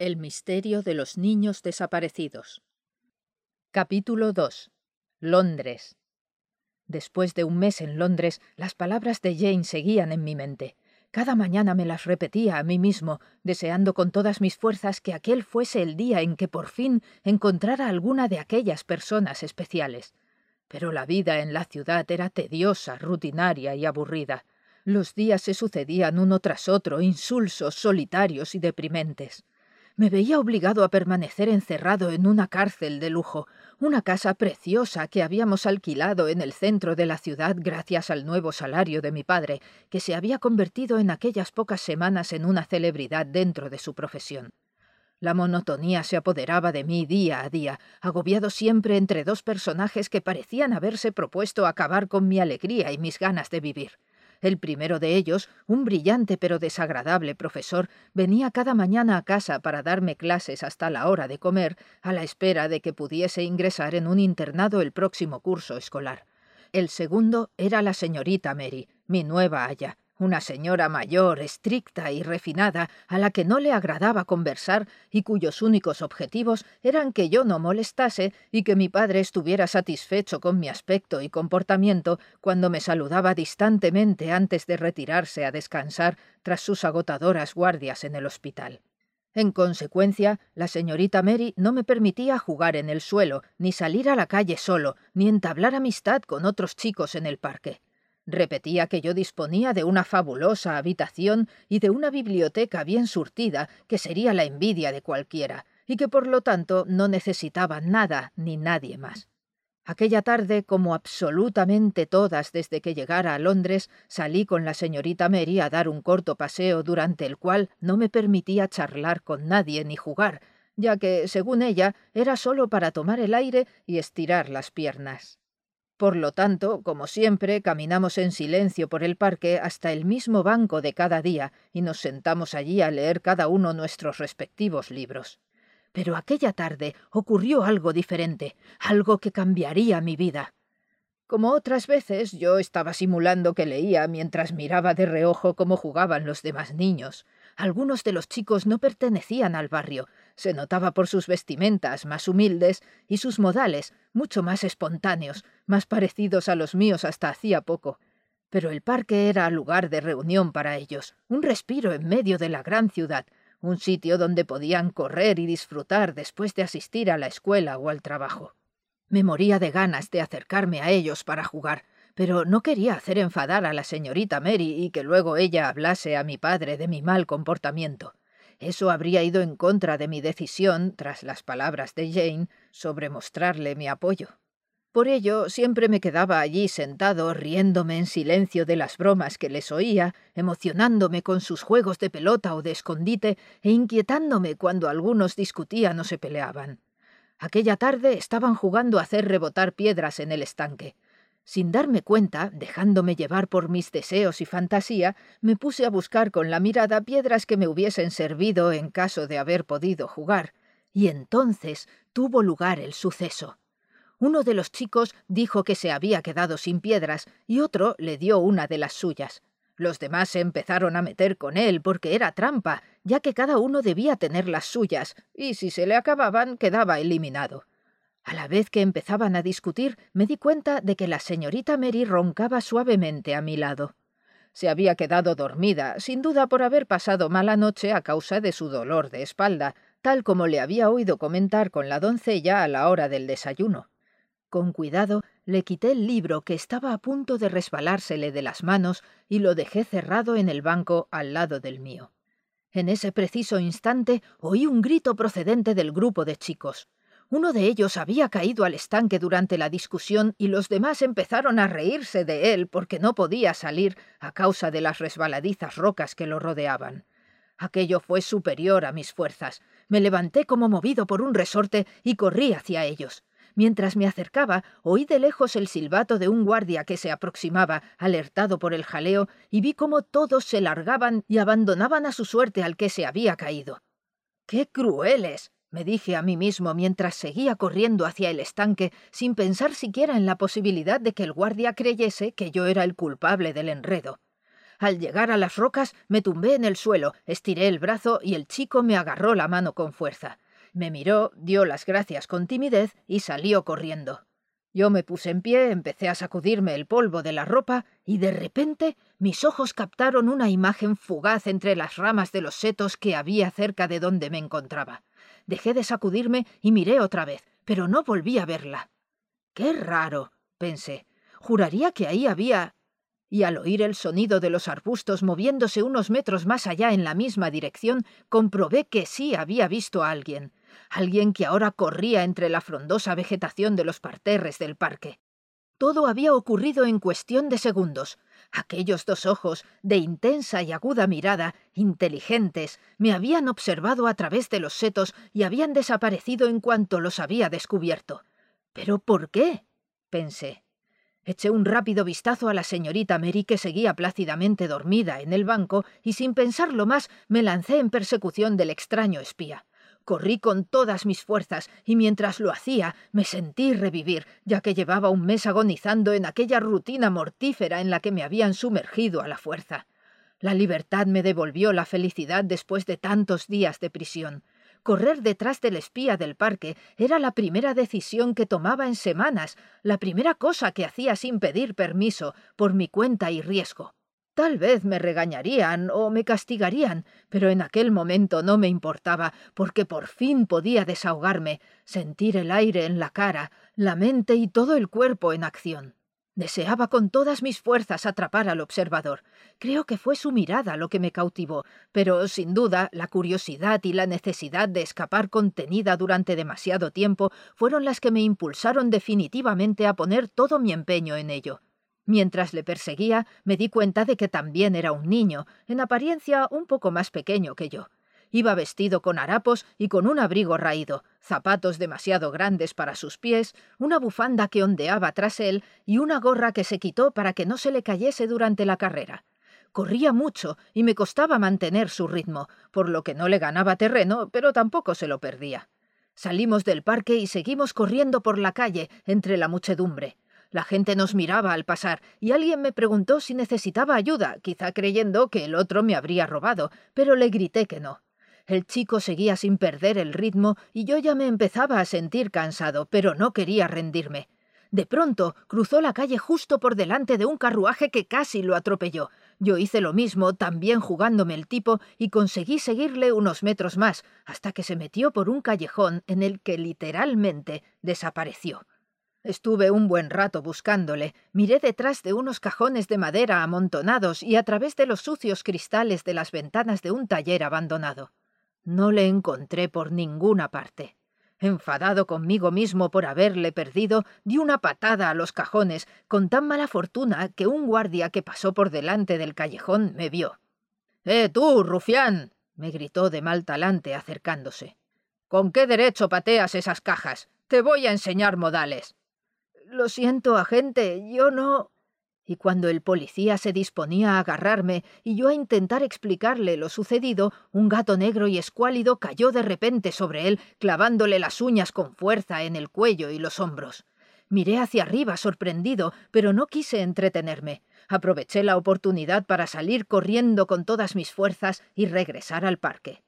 El misterio de los niños desaparecidos. Capítulo 2. Londres. Después de un mes en Londres, las palabras de Jane seguían en mi mente. Cada mañana me las repetía a mí mismo, deseando con todas mis fuerzas que aquel fuese el día en que por fin encontrara alguna de aquellas personas especiales. Pero la vida en la ciudad era tediosa, rutinaria y aburrida. Los días se sucedían uno tras otro, insulsos, solitarios y deprimentes me veía obligado a permanecer encerrado en una cárcel de lujo, una casa preciosa que habíamos alquilado en el centro de la ciudad gracias al nuevo salario de mi padre, que se había convertido en aquellas pocas semanas en una celebridad dentro de su profesión. La monotonía se apoderaba de mí día a día, agobiado siempre entre dos personajes que parecían haberse propuesto acabar con mi alegría y mis ganas de vivir. El primero de ellos, un brillante pero desagradable profesor, venía cada mañana a casa para darme clases hasta la hora de comer, a la espera de que pudiese ingresar en un internado el próximo curso escolar. El segundo era la señorita Mary, mi nueva aya, una señora mayor, estricta y refinada, a la que no le agradaba conversar y cuyos únicos objetivos eran que yo no molestase y que mi padre estuviera satisfecho con mi aspecto y comportamiento cuando me saludaba distantemente antes de retirarse a descansar tras sus agotadoras guardias en el hospital. En consecuencia, la señorita Mary no me permitía jugar en el suelo, ni salir a la calle solo, ni entablar amistad con otros chicos en el parque. Repetía que yo disponía de una fabulosa habitación y de una biblioteca bien surtida, que sería la envidia de cualquiera, y que por lo tanto no necesitaba nada ni nadie más. Aquella tarde, como absolutamente todas desde que llegara a Londres, salí con la señorita Mary a dar un corto paseo durante el cual no me permitía charlar con nadie ni jugar, ya que, según ella, era solo para tomar el aire y estirar las piernas. Por lo tanto, como siempre, caminamos en silencio por el parque hasta el mismo banco de cada día y nos sentamos allí a leer cada uno nuestros respectivos libros. Pero aquella tarde ocurrió algo diferente, algo que cambiaría mi vida. Como otras veces, yo estaba simulando que leía mientras miraba de reojo cómo jugaban los demás niños. Algunos de los chicos no pertenecían al barrio, se notaba por sus vestimentas más humildes y sus modales mucho más espontáneos, más parecidos a los míos hasta hacía poco. Pero el parque era lugar de reunión para ellos, un respiro en medio de la gran ciudad, un sitio donde podían correr y disfrutar después de asistir a la escuela o al trabajo. Me moría de ganas de acercarme a ellos para jugar, pero no quería hacer enfadar a la señorita Mary y que luego ella hablase a mi padre de mi mal comportamiento. Eso habría ido en contra de mi decisión, tras las palabras de Jane, sobre mostrarle mi apoyo. Por ello, siempre me quedaba allí sentado, riéndome en silencio de las bromas que les oía, emocionándome con sus juegos de pelota o de escondite, e inquietándome cuando algunos discutían o se peleaban. Aquella tarde estaban jugando a hacer rebotar piedras en el estanque. Sin darme cuenta, dejándome llevar por mis deseos y fantasía, me puse a buscar con la mirada piedras que me hubiesen servido en caso de haber podido jugar. Y entonces tuvo lugar el suceso. Uno de los chicos dijo que se había quedado sin piedras y otro le dio una de las suyas. Los demás se empezaron a meter con él porque era trampa, ya que cada uno debía tener las suyas, y si se le acababan quedaba eliminado. A la vez que empezaban a discutir, me di cuenta de que la señorita Mary roncaba suavemente a mi lado. Se había quedado dormida, sin duda por haber pasado mala noche a causa de su dolor de espalda, tal como le había oído comentar con la doncella a la hora del desayuno. Con cuidado le quité el libro que estaba a punto de resbalársele de las manos y lo dejé cerrado en el banco al lado del mío. En ese preciso instante oí un grito procedente del grupo de chicos. Uno de ellos había caído al estanque durante la discusión y los demás empezaron a reírse de él porque no podía salir a causa de las resbaladizas rocas que lo rodeaban. Aquello fue superior a mis fuerzas. Me levanté como movido por un resorte y corrí hacia ellos. Mientras me acercaba, oí de lejos el silbato de un guardia que se aproximaba, alertado por el jaleo, y vi cómo todos se largaban y abandonaban a su suerte al que se había caído. ¡Qué crueles! Me dije a mí mismo mientras seguía corriendo hacia el estanque sin pensar siquiera en la posibilidad de que el guardia creyese que yo era el culpable del enredo. Al llegar a las rocas me tumbé en el suelo, estiré el brazo y el chico me agarró la mano con fuerza. Me miró, dio las gracias con timidez y salió corriendo. Yo me puse en pie, empecé a sacudirme el polvo de la ropa y de repente mis ojos captaron una imagen fugaz entre las ramas de los setos que había cerca de donde me encontraba. Dejé de sacudirme y miré otra vez, pero no volví a verla. Qué raro, pensé. Juraría que ahí había. Y al oír el sonido de los arbustos moviéndose unos metros más allá en la misma dirección, comprobé que sí había visto a alguien, alguien que ahora corría entre la frondosa vegetación de los parterres del parque. Todo había ocurrido en cuestión de segundos. Aquellos dos ojos, de intensa y aguda mirada, inteligentes, me habían observado a través de los setos y habían desaparecido en cuanto los había descubierto. ¿Pero por qué? pensé. Eché un rápido vistazo a la señorita Mary que seguía plácidamente dormida en el banco y sin pensarlo más me lancé en persecución del extraño espía. Corrí con todas mis fuerzas y mientras lo hacía me sentí revivir, ya que llevaba un mes agonizando en aquella rutina mortífera en la que me habían sumergido a la fuerza. La libertad me devolvió la felicidad después de tantos días de prisión. Correr detrás del espía del parque era la primera decisión que tomaba en semanas, la primera cosa que hacía sin pedir permiso, por mi cuenta y riesgo. Tal vez me regañarían o me castigarían, pero en aquel momento no me importaba, porque por fin podía desahogarme, sentir el aire en la cara, la mente y todo el cuerpo en acción. Deseaba con todas mis fuerzas atrapar al observador. Creo que fue su mirada lo que me cautivó, pero sin duda la curiosidad y la necesidad de escapar contenida durante demasiado tiempo fueron las que me impulsaron definitivamente a poner todo mi empeño en ello. Mientras le perseguía, me di cuenta de que también era un niño, en apariencia un poco más pequeño que yo. Iba vestido con harapos y con un abrigo raído, zapatos demasiado grandes para sus pies, una bufanda que ondeaba tras él y una gorra que se quitó para que no se le cayese durante la carrera. Corría mucho y me costaba mantener su ritmo, por lo que no le ganaba terreno, pero tampoco se lo perdía. Salimos del parque y seguimos corriendo por la calle entre la muchedumbre. La gente nos miraba al pasar, y alguien me preguntó si necesitaba ayuda, quizá creyendo que el otro me habría robado, pero le grité que no. El chico seguía sin perder el ritmo y yo ya me empezaba a sentir cansado, pero no quería rendirme. De pronto cruzó la calle justo por delante de un carruaje que casi lo atropelló. Yo hice lo mismo, también jugándome el tipo, y conseguí seguirle unos metros más, hasta que se metió por un callejón en el que literalmente desapareció. Estuve un buen rato buscándole, miré detrás de unos cajones de madera amontonados y a través de los sucios cristales de las ventanas de un taller abandonado. No le encontré por ninguna parte. Enfadado conmigo mismo por haberle perdido, di una patada a los cajones, con tan mala fortuna que un guardia que pasó por delante del callejón me vio. ¡Eh, tú, rufián! me gritó de mal talante acercándose. ¿Con qué derecho pateas esas cajas? Te voy a enseñar modales. Lo siento, agente, yo no y cuando el policía se disponía a agarrarme y yo a intentar explicarle lo sucedido, un gato negro y escuálido cayó de repente sobre él, clavándole las uñas con fuerza en el cuello y los hombros. Miré hacia arriba sorprendido, pero no quise entretenerme. Aproveché la oportunidad para salir corriendo con todas mis fuerzas y regresar al parque.